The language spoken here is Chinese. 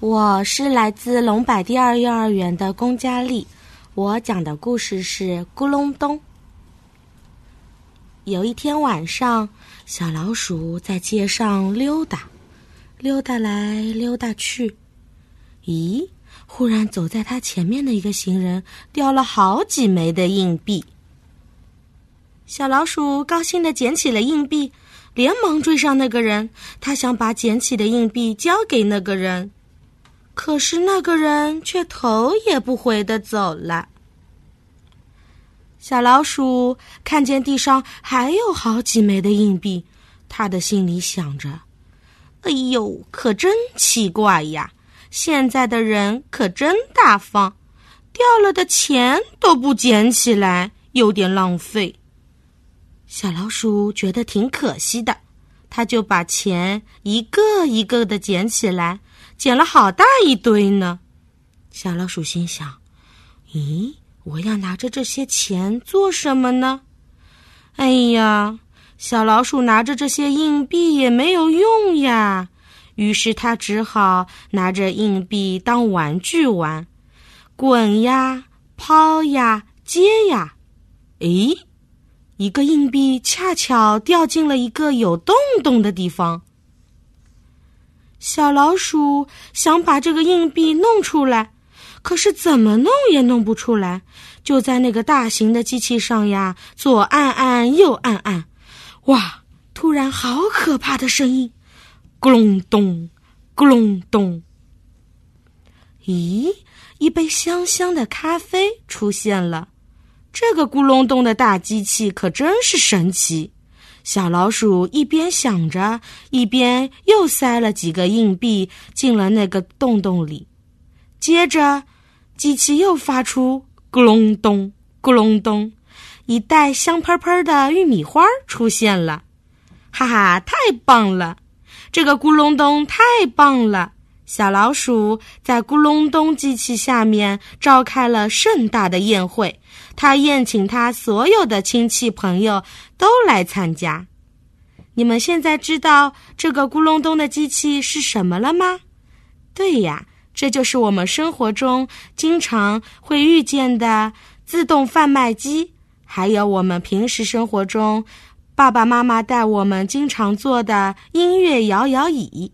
我是来自龙柏第二幼儿园的龚佳丽，我讲的故事是《咕隆咚》。有一天晚上，小老鼠在街上溜达，溜达来溜达去。咦，忽然走在它前面的一个行人掉了好几枚的硬币。小老鼠高兴的捡起了硬币，连忙追上那个人，他想把捡起的硬币交给那个人。可是那个人却头也不回的走了。小老鼠看见地上还有好几枚的硬币，他的心里想着：“哎呦，可真奇怪呀！现在的人可真大方，掉了的钱都不捡起来，有点浪费。”小老鼠觉得挺可惜的，他就把钱一个一个的捡起来。捡了好大一堆呢，小老鼠心想：“咦，我要拿着这些钱做什么呢？”哎呀，小老鼠拿着这些硬币也没有用呀。于是他只好拿着硬币当玩具玩，滚呀，抛呀，接呀。诶，一个硬币恰巧掉进了一个有洞洞的地方。小老鼠想把这个硬币弄出来，可是怎么弄也弄不出来。就在那个大型的机器上呀，左按按，右按按，哇！突然，好可怕的声音，咕隆咚，咕隆咚。咦，一杯香香的咖啡出现了。这个咕隆咚的大机器可真是神奇。小老鼠一边想着，一边又塞了几个硬币进了那个洞洞里。接着，机器又发出咕隆咚、咕隆咚，一袋香喷喷的玉米花出现了。哈哈，太棒了！这个咕隆咚太棒了！小老鼠在咕隆咚机器下面召开了盛大的宴会。他宴请他所有的亲戚朋友都来参加。你们现在知道这个咕隆咚的机器是什么了吗？对呀，这就是我们生活中经常会遇见的自动贩卖机，还有我们平时生活中爸爸妈妈带我们经常坐的音乐摇摇椅。